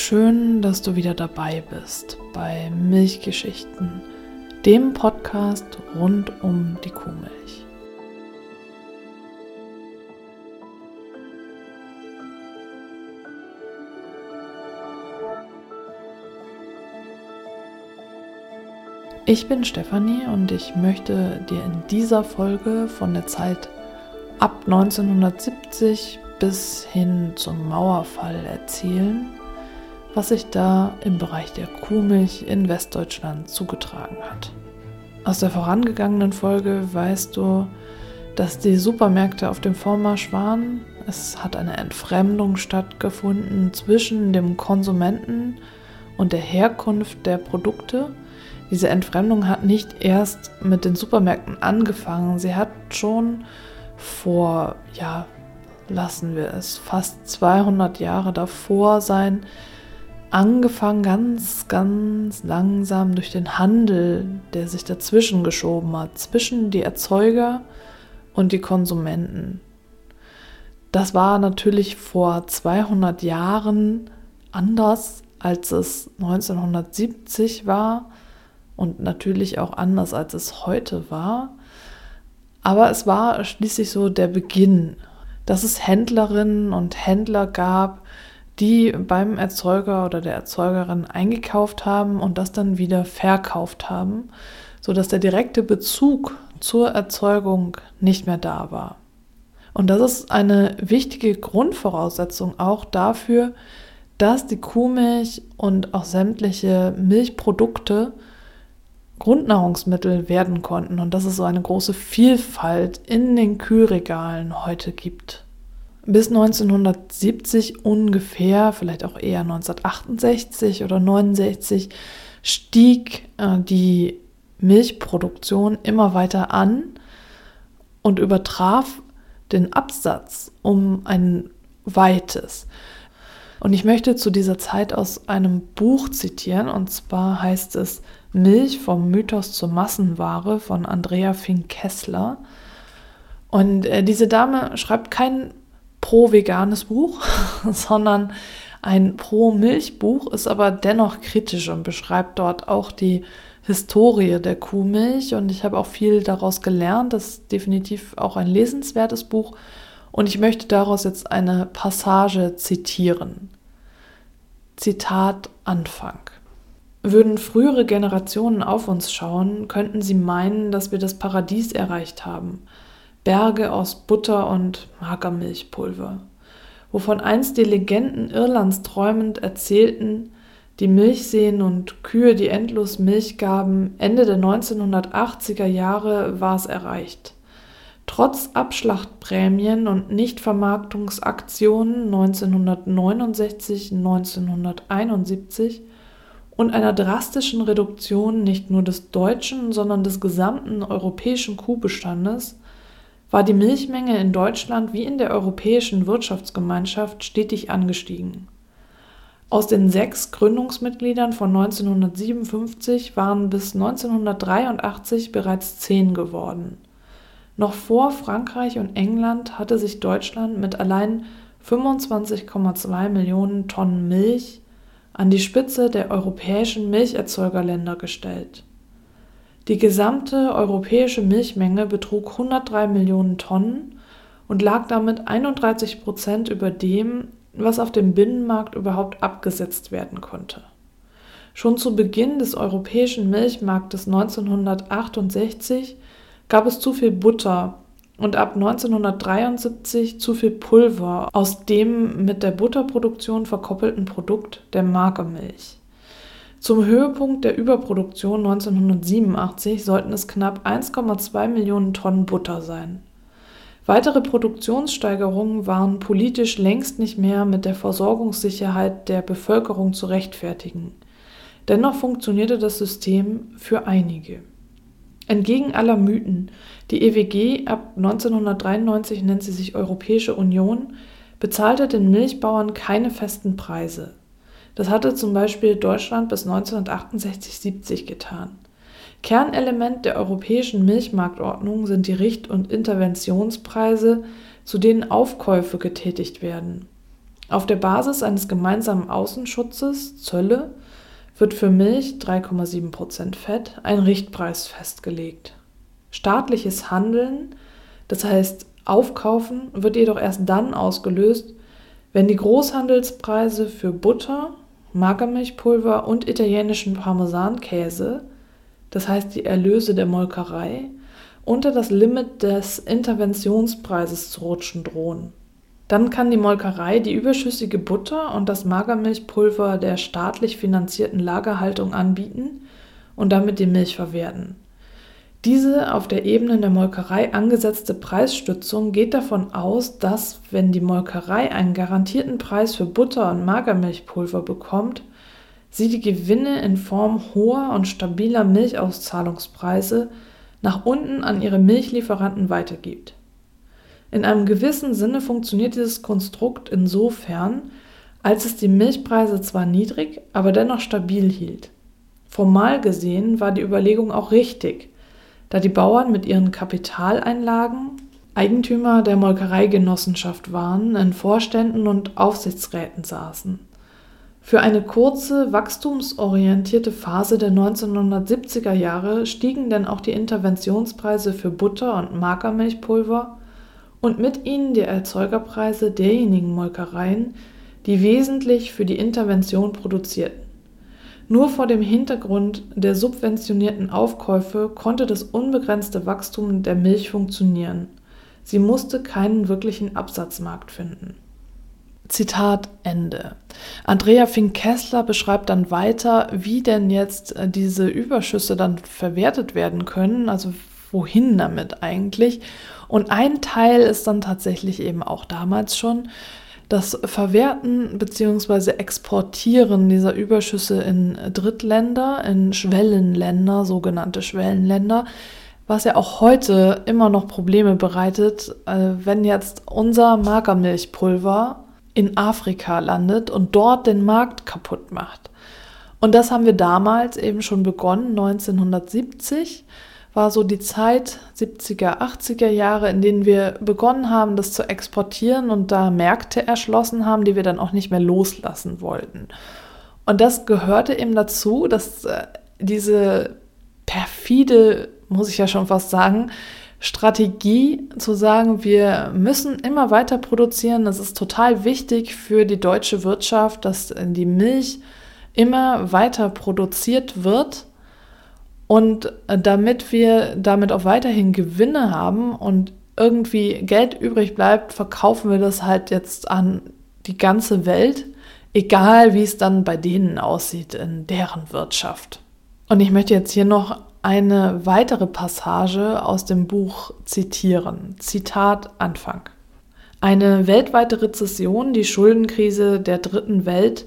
Schön, dass du wieder dabei bist bei Milchgeschichten, dem Podcast rund um die Kuhmilch. Ich bin Stefanie und ich möchte dir in dieser Folge von der Zeit ab 1970 bis hin zum Mauerfall erzählen was sich da im Bereich der Kuhmilch in Westdeutschland zugetragen hat. Aus der vorangegangenen Folge weißt du, dass die Supermärkte auf dem Vormarsch waren. Es hat eine Entfremdung stattgefunden zwischen dem Konsumenten und der Herkunft der Produkte. Diese Entfremdung hat nicht erst mit den Supermärkten angefangen, sie hat schon vor, ja, lassen wir es, fast 200 Jahre davor sein, angefangen ganz, ganz langsam durch den Handel, der sich dazwischen geschoben hat, zwischen die Erzeuger und die Konsumenten. Das war natürlich vor 200 Jahren anders, als es 1970 war und natürlich auch anders, als es heute war. Aber es war schließlich so der Beginn, dass es Händlerinnen und Händler gab, die beim Erzeuger oder der Erzeugerin eingekauft haben und das dann wieder verkauft haben, sodass der direkte Bezug zur Erzeugung nicht mehr da war. Und das ist eine wichtige Grundvoraussetzung auch dafür, dass die Kuhmilch und auch sämtliche Milchprodukte Grundnahrungsmittel werden konnten und dass es so eine große Vielfalt in den Kühlregalen heute gibt bis 1970 ungefähr, vielleicht auch eher 1968 oder 69, stieg äh, die Milchproduktion immer weiter an und übertraf den Absatz um ein weites. Und ich möchte zu dieser Zeit aus einem Buch zitieren, und zwar heißt es Milch vom Mythos zur Massenware von Andrea Fink-Kessler. Und äh, diese Dame schreibt kein pro-veganes Buch, sondern ein pro-Milch-Buch, ist aber dennoch kritisch und beschreibt dort auch die Historie der Kuhmilch. Und ich habe auch viel daraus gelernt. Das ist definitiv auch ein lesenswertes Buch. Und ich möchte daraus jetzt eine Passage zitieren. Zitat Anfang. Würden frühere Generationen auf uns schauen, könnten sie meinen, dass wir das Paradies erreicht haben – Berge aus Butter und Magermilchpulver, wovon einst die Legenden Irlands träumend erzählten, die Milchseen und Kühe, die endlos Milch gaben, Ende der 1980er Jahre war es erreicht. Trotz Abschlachtprämien und Nichtvermarktungsaktionen 1969, 1971 und einer drastischen Reduktion nicht nur des deutschen, sondern des gesamten europäischen Kuhbestandes war die Milchmenge in Deutschland wie in der Europäischen Wirtschaftsgemeinschaft stetig angestiegen. Aus den sechs Gründungsmitgliedern von 1957 waren bis 1983 bereits zehn geworden. Noch vor Frankreich und England hatte sich Deutschland mit allein 25,2 Millionen Tonnen Milch an die Spitze der europäischen Milcherzeugerländer gestellt. Die gesamte europäische Milchmenge betrug 103 Millionen Tonnen und lag damit 31 Prozent über dem, was auf dem Binnenmarkt überhaupt abgesetzt werden konnte. Schon zu Beginn des europäischen Milchmarktes 1968 gab es zu viel Butter und ab 1973 zu viel Pulver aus dem mit der Butterproduktion verkoppelten Produkt der Magermilch. Zum Höhepunkt der Überproduktion 1987 sollten es knapp 1,2 Millionen Tonnen Butter sein. Weitere Produktionssteigerungen waren politisch längst nicht mehr mit der Versorgungssicherheit der Bevölkerung zu rechtfertigen. Dennoch funktionierte das System für einige. Entgegen aller Mythen, die EWG ab 1993 nennt sie sich Europäische Union, bezahlte den Milchbauern keine festen Preise. Das hatte zum Beispiel Deutschland bis 1968-70 getan. Kernelement der europäischen Milchmarktordnung sind die Richt- und Interventionspreise, zu denen Aufkäufe getätigt werden. Auf der Basis eines gemeinsamen Außenschutzes, Zölle, wird für Milch 3,7% Fett ein Richtpreis festgelegt. Staatliches Handeln, das heißt Aufkaufen, wird jedoch erst dann ausgelöst, wenn die Großhandelspreise für Butter, Magermilchpulver und italienischen Parmesankäse, das heißt die Erlöse der Molkerei, unter das Limit des Interventionspreises zu rutschen drohen. Dann kann die Molkerei die überschüssige Butter und das Magermilchpulver der staatlich finanzierten Lagerhaltung anbieten und damit die Milch verwerten. Diese auf der Ebene der Molkerei angesetzte Preisstützung geht davon aus, dass, wenn die Molkerei einen garantierten Preis für Butter und Magermilchpulver bekommt, sie die Gewinne in Form hoher und stabiler Milchauszahlungspreise nach unten an ihre Milchlieferanten weitergibt. In einem gewissen Sinne funktioniert dieses Konstrukt insofern, als es die Milchpreise zwar niedrig, aber dennoch stabil hielt. Formal gesehen war die Überlegung auch richtig, da die Bauern mit ihren Kapitaleinlagen Eigentümer der Molkereigenossenschaft waren, in Vorständen und Aufsichtsräten saßen. Für eine kurze, wachstumsorientierte Phase der 1970er Jahre stiegen denn auch die Interventionspreise für Butter und Magermilchpulver und mit ihnen die Erzeugerpreise derjenigen Molkereien, die wesentlich für die Intervention produzierten. Nur vor dem Hintergrund der subventionierten Aufkäufe konnte das unbegrenzte Wachstum der Milch funktionieren. Sie musste keinen wirklichen Absatzmarkt finden. Zitat Ende. Andrea Fink-Kessler beschreibt dann weiter, wie denn jetzt äh, diese Überschüsse dann verwertet werden können, also wohin damit eigentlich. Und ein Teil ist dann tatsächlich eben auch damals schon das Verwerten bzw. Exportieren dieser Überschüsse in Drittländer, in Schwellenländer, sogenannte Schwellenländer, was ja auch heute immer noch Probleme bereitet, äh, wenn jetzt unser Magermilchpulver in Afrika landet und dort den Markt kaputt macht. Und das haben wir damals eben schon begonnen, 1970 war so die Zeit 70er, 80er Jahre, in denen wir begonnen haben, das zu exportieren und da Märkte erschlossen haben, die wir dann auch nicht mehr loslassen wollten. Und das gehörte eben dazu, dass äh, diese perfide, muss ich ja schon fast sagen, Strategie zu sagen, wir müssen immer weiter produzieren. Das ist total wichtig für die deutsche Wirtschaft, dass die Milch immer weiter produziert wird und äh, damit wir damit auch weiterhin Gewinne haben und irgendwie Geld übrig bleibt, verkaufen wir das halt jetzt an die ganze Welt, egal wie es dann bei denen aussieht in deren Wirtschaft. Und ich möchte jetzt hier noch eine weitere Passage aus dem Buch zitieren. Zitat Anfang. Eine weltweite Rezession, die Schuldenkrise der dritten Welt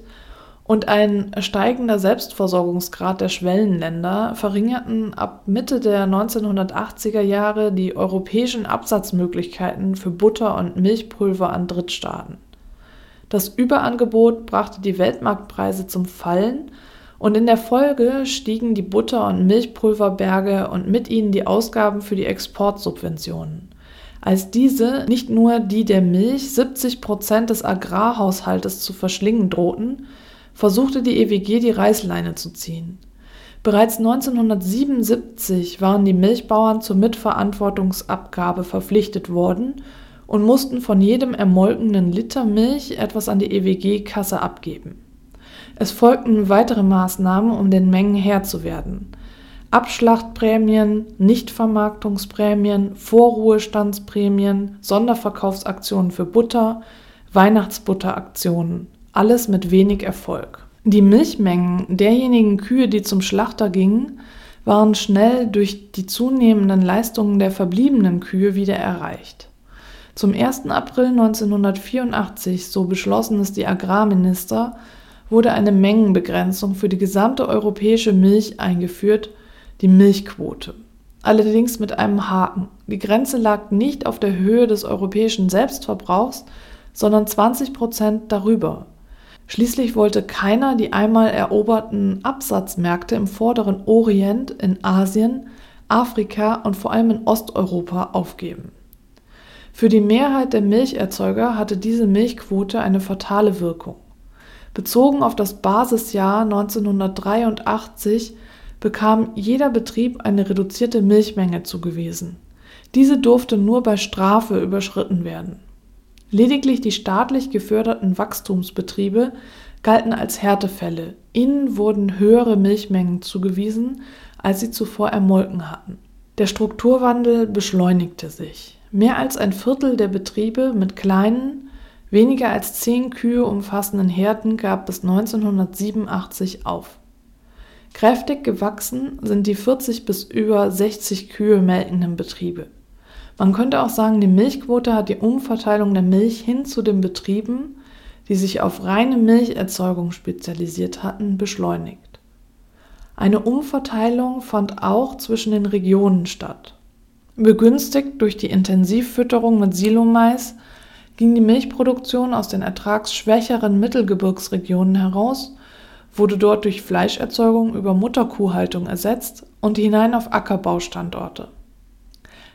und ein steigender Selbstversorgungsgrad der Schwellenländer verringerten ab Mitte der 1980er Jahre die europäischen Absatzmöglichkeiten für Butter und Milchpulver an Drittstaaten. Das Überangebot brachte die Weltmarktpreise zum Fallen und in der Folge stiegen die Butter- und Milchpulverberge und mit ihnen die Ausgaben für die Exportsubventionen. Als diese, nicht nur die der Milch, 70 Prozent des Agrarhaushaltes zu verschlingen drohten, versuchte die EWG die Reißleine zu ziehen. Bereits 1977 waren die Milchbauern zur Mitverantwortungsabgabe verpflichtet worden und mussten von jedem ermolkenen Liter Milch etwas an die EWG-Kasse abgeben. Es folgten weitere Maßnahmen, um den Mengen Herr zu werden. Abschlachtprämien, Nichtvermarktungsprämien, Vorruhestandsprämien, Sonderverkaufsaktionen für Butter, Weihnachtsbutteraktionen alles mit wenig Erfolg. Die Milchmengen derjenigen Kühe, die zum Schlachter gingen, waren schnell durch die zunehmenden Leistungen der verbliebenen Kühe wieder erreicht. Zum 1. April 1984, so beschlossen es die Agrarminister, wurde eine Mengenbegrenzung für die gesamte europäische Milch eingeführt, die Milchquote. Allerdings mit einem Haken. Die Grenze lag nicht auf der Höhe des europäischen Selbstverbrauchs, sondern 20 Prozent darüber. Schließlich wollte keiner die einmal eroberten Absatzmärkte im vorderen Orient, in Asien, Afrika und vor allem in Osteuropa aufgeben. Für die Mehrheit der Milcherzeuger hatte diese Milchquote eine fatale Wirkung. Bezogen auf das Basisjahr 1983 bekam jeder Betrieb eine reduzierte Milchmenge zugewiesen. Diese durfte nur bei Strafe überschritten werden. Lediglich die staatlich geförderten Wachstumsbetriebe galten als Härtefälle. Ihnen wurden höhere Milchmengen zugewiesen, als sie zuvor ermolken hatten. Der Strukturwandel beschleunigte sich. Mehr als ein Viertel der Betriebe mit kleinen, weniger als zehn Kühe umfassenden Herden gab bis 1987 auf. Kräftig gewachsen sind die 40 bis über 60 Kühe melkenden Betriebe. Man könnte auch sagen, die Milchquote hat die Umverteilung der Milch hin zu den Betrieben, die sich auf reine Milcherzeugung spezialisiert hatten, beschleunigt. Eine Umverteilung fand auch zwischen den Regionen statt. Begünstigt durch die Intensivfütterung mit Silomais ging die Milchproduktion aus den ertragsschwächeren Mittelgebirgsregionen heraus, wurde dort durch Fleischerzeugung über Mutterkuhhaltung ersetzt und hinein auf Ackerbaustandorte.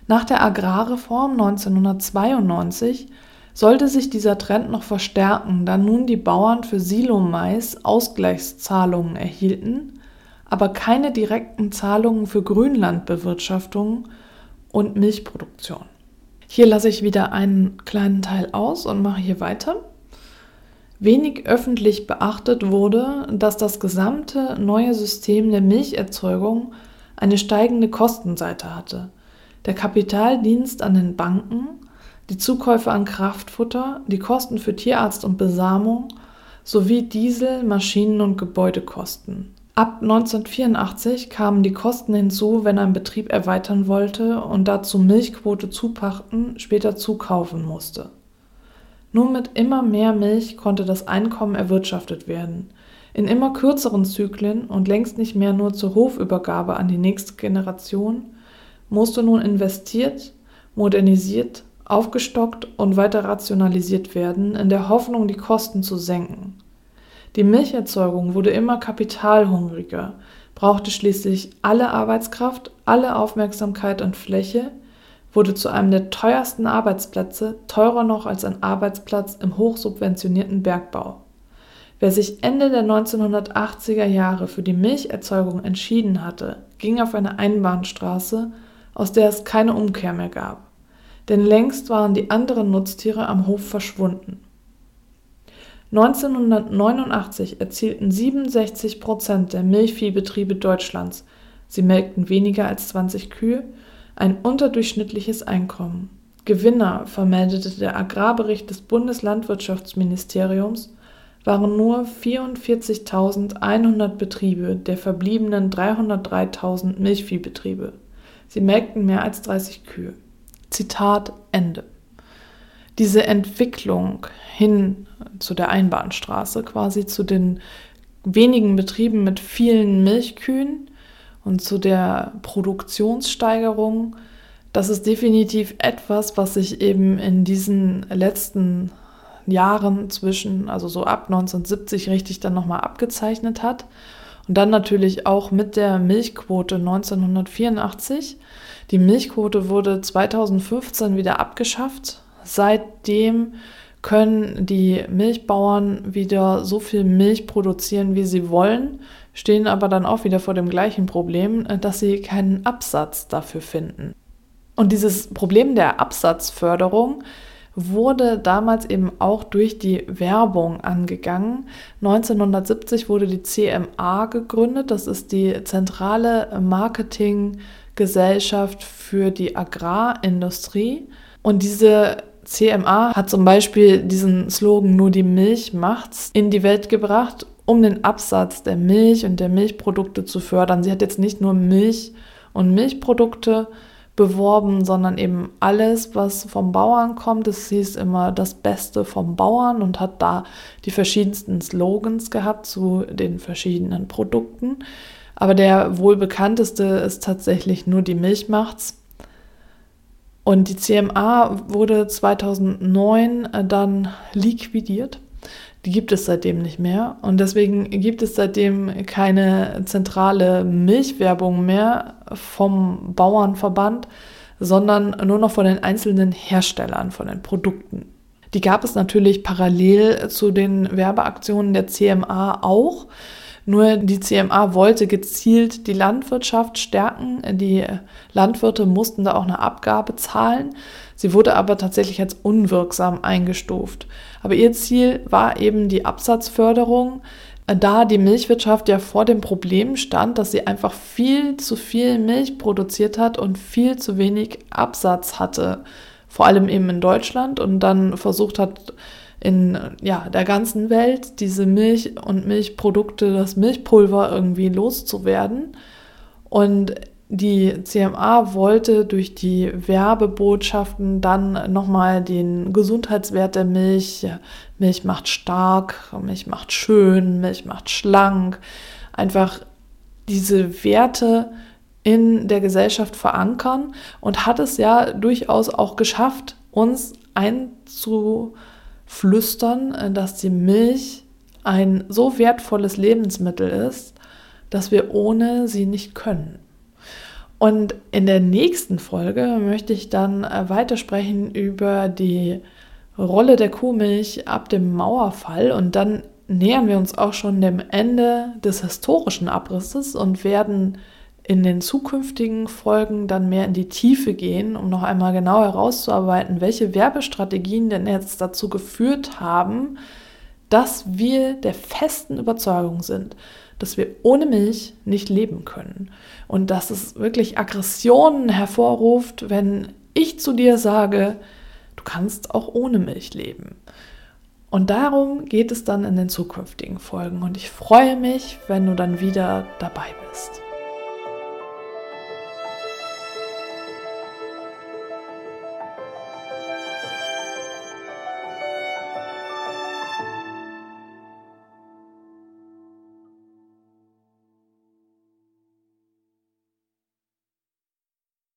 Nach der Agrarreform 1992 sollte sich dieser Trend noch verstärken, da nun die Bauern für Silomais Ausgleichszahlungen erhielten, aber keine direkten Zahlungen für Grünlandbewirtschaftung und Milchproduktion. Hier lasse ich wieder einen kleinen Teil aus und mache hier weiter. Wenig öffentlich beachtet wurde, dass das gesamte neue System der Milcherzeugung eine steigende Kostenseite hatte. Der Kapitaldienst an den Banken, die Zukäufe an Kraftfutter, die Kosten für Tierarzt und Besamung sowie Diesel, Maschinen und Gebäudekosten. Ab 1984 kamen die Kosten hinzu, wenn ein Betrieb erweitern wollte und dazu Milchquote zupachten, später zukaufen musste. Nur mit immer mehr Milch konnte das Einkommen erwirtschaftet werden. In immer kürzeren Zyklen und längst nicht mehr nur zur Hofübergabe an die nächste Generation musste nun investiert, modernisiert, aufgestockt und weiter rationalisiert werden, in der Hoffnung, die Kosten zu senken. Die Milcherzeugung wurde immer kapitalhungriger, brauchte schließlich alle Arbeitskraft, alle Aufmerksamkeit und Fläche, wurde zu einem der teuersten Arbeitsplätze, teurer noch als ein Arbeitsplatz im hochsubventionierten Bergbau. Wer sich Ende der 1980er Jahre für die Milcherzeugung entschieden hatte, ging auf eine Einbahnstraße aus der es keine Umkehr mehr gab. Denn längst waren die anderen Nutztiere am Hof verschwunden. 1989 erzielten 67 Prozent der Milchviehbetriebe Deutschlands, sie melkten weniger als 20 Kühe, ein unterdurchschnittliches Einkommen. Gewinner, vermeldete der Agrarbericht des Bundeslandwirtschaftsministeriums, waren nur 44.100 Betriebe der verbliebenen 303.000 Milchviehbetriebe. Sie melkten mehr als 30 Kühe. Zitat Ende. Diese Entwicklung hin zu der Einbahnstraße, quasi zu den wenigen Betrieben mit vielen Milchkühen und zu der Produktionssteigerung, das ist definitiv etwas, was sich eben in diesen letzten Jahren zwischen, also so ab 1970 richtig dann nochmal abgezeichnet hat und dann natürlich auch mit der Milchquote 1984. Die Milchquote wurde 2015 wieder abgeschafft. Seitdem können die Milchbauern wieder so viel Milch produzieren, wie sie wollen, stehen aber dann auch wieder vor dem gleichen Problem, dass sie keinen Absatz dafür finden. Und dieses Problem der Absatzförderung wurde damals eben auch durch die Werbung angegangen. 1970 wurde die CMA gegründet. Das ist die zentrale Marketinggesellschaft für die Agrarindustrie. Und diese CMA hat zum Beispiel diesen Slogan Nur die Milch macht's in die Welt gebracht, um den Absatz der Milch und der Milchprodukte zu fördern. Sie hat jetzt nicht nur Milch und Milchprodukte beworben, sondern eben alles, was vom Bauern kommt. Es hieß immer das Beste vom Bauern und hat da die verschiedensten Slogans gehabt zu den verschiedenen Produkten. Aber der wohl bekannteste ist tatsächlich nur die Milch macht's. Und die CMA wurde 2009 dann liquidiert. Die gibt es seitdem nicht mehr. Und deswegen gibt es seitdem keine zentrale Milchwerbung mehr vom Bauernverband, sondern nur noch von den einzelnen Herstellern von den Produkten. Die gab es natürlich parallel zu den Werbeaktionen der CMA auch. Nur die CMA wollte gezielt die Landwirtschaft stärken. Die Landwirte mussten da auch eine Abgabe zahlen. Sie wurde aber tatsächlich als unwirksam eingestuft. Aber ihr Ziel war eben die Absatzförderung, da die Milchwirtschaft ja vor dem Problem stand, dass sie einfach viel zu viel Milch produziert hat und viel zu wenig Absatz hatte, vor allem eben in Deutschland und dann versucht hat, in ja, der ganzen Welt diese Milch und Milchprodukte, das Milchpulver irgendwie loszuwerden. Und die CMA wollte durch die Werbebotschaften dann nochmal den Gesundheitswert der Milch, Milch macht stark, Milch macht schön, Milch macht schlank, einfach diese Werte in der Gesellschaft verankern und hat es ja durchaus auch geschafft, uns einzuflüstern, dass die Milch ein so wertvolles Lebensmittel ist, dass wir ohne sie nicht können. Und in der nächsten Folge möchte ich dann äh, weitersprechen über die Rolle der Kuhmilch ab dem Mauerfall und dann nähern wir uns auch schon dem Ende des historischen Abrisses und werden in den zukünftigen Folgen dann mehr in die Tiefe gehen, um noch einmal genau herauszuarbeiten, welche Werbestrategien denn jetzt dazu geführt haben, dass wir der festen Überzeugung sind, dass wir ohne Milch nicht leben können und dass es wirklich Aggressionen hervorruft, wenn ich zu dir sage, du kannst auch ohne Milch leben. Und darum geht es dann in den zukünftigen Folgen und ich freue mich, wenn du dann wieder dabei bist.